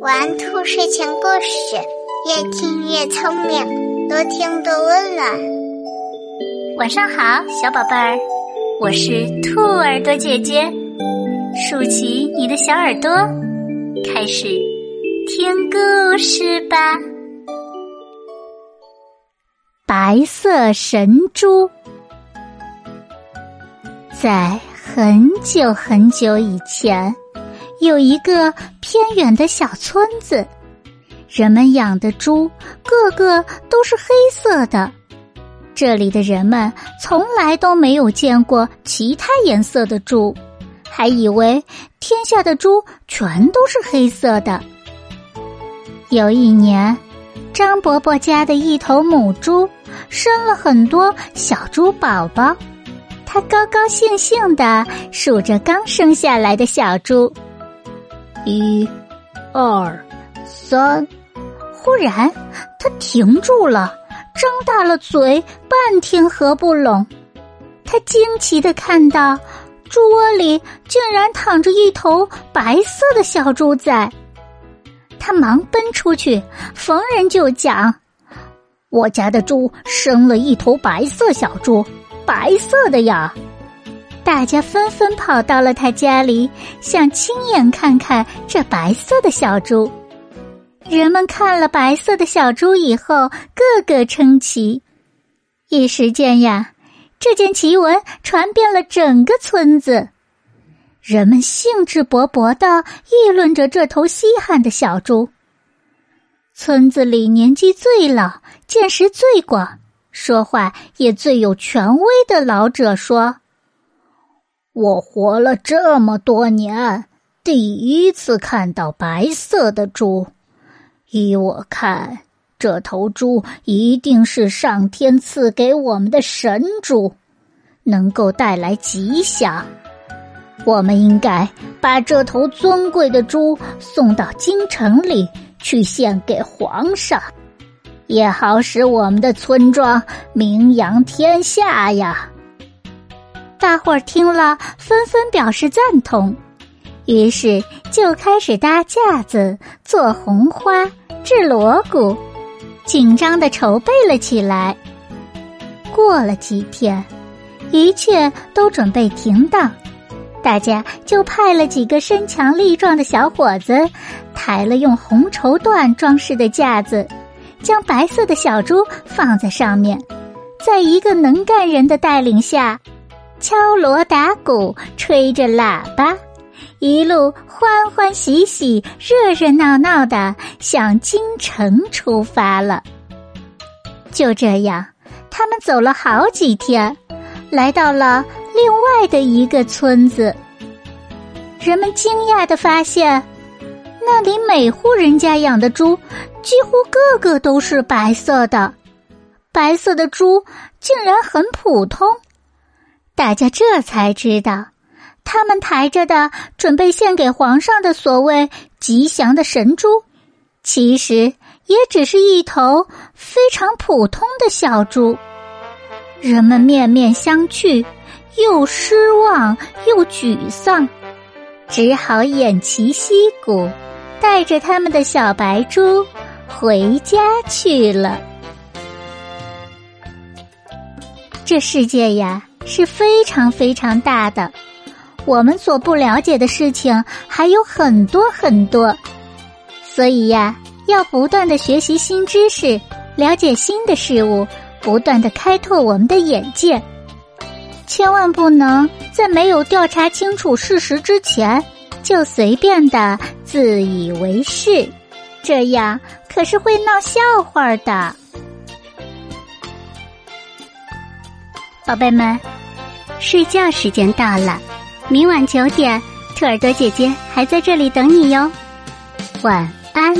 玩兔睡前故事，越听越聪明，多听多温暖。晚上好，小宝贝儿，我是兔耳朵姐姐，竖起你的小耳朵，开始听故事吧。白色神珠，在很久很久以前。有一个偏远的小村子，人们养的猪个个都是黑色的。这里的人们从来都没有见过其他颜色的猪，还以为天下的猪全都是黑色的。有一年，张伯伯家的一头母猪生了很多小猪宝宝，他高高兴兴的数着刚生下来的小猪。一、二、三，忽然他停住了，张大了嘴，半天合不拢。他惊奇的看到，猪窝里竟然躺着一头白色的小猪仔。他忙奔出去，逢人就讲：“我家的猪生了一头白色小猪，白色的呀。”大家纷纷跑到了他家里，想亲眼看看这白色的小猪。人们看了白色的小猪以后，个个称奇。一时间呀，这件奇闻传遍了整个村子，人们兴致勃勃的议论着这头稀罕的小猪。村子里年纪最老、见识最广、说话也最有权威的老者说。我活了这么多年，第一次看到白色的猪。依我看，这头猪一定是上天赐给我们的神猪，能够带来吉祥。我们应该把这头尊贵的猪送到京城里去献给皇上，也好使我们的村庄名扬天下呀。大伙儿听了，纷纷表示赞同，于是就开始搭架子、做红花、制锣鼓，紧张的筹备了起来。过了几天，一切都准备停当，大家就派了几个身强力壮的小伙子，抬了用红绸缎装饰的架子，将白色的小猪放在上面，在一个能干人的带领下。敲锣打鼓，吹着喇叭，一路欢欢喜喜、热热闹闹的向京城出发了。就这样，他们走了好几天，来到了另外的一个村子。人们惊讶的发现，那里每户人家养的猪几乎个个都是白色的，白色的猪竟然很普通。大家这才知道，他们抬着的准备献给皇上的所谓吉祥的神猪，其实也只是一头非常普通的小猪。人们面面相觑，又失望又沮丧，只好偃旗息鼓，带着他们的小白猪回家去了。这世界呀！是非常非常大的，我们所不了解的事情还有很多很多，所以呀，要不断的学习新知识，了解新的事物，不断的开拓我们的眼界，千万不能在没有调查清楚事实之前就随便的自以为是，这样可是会闹笑话的。宝贝们，睡觉时间到了，明晚九点，兔耳朵姐姐还在这里等你哟，晚安。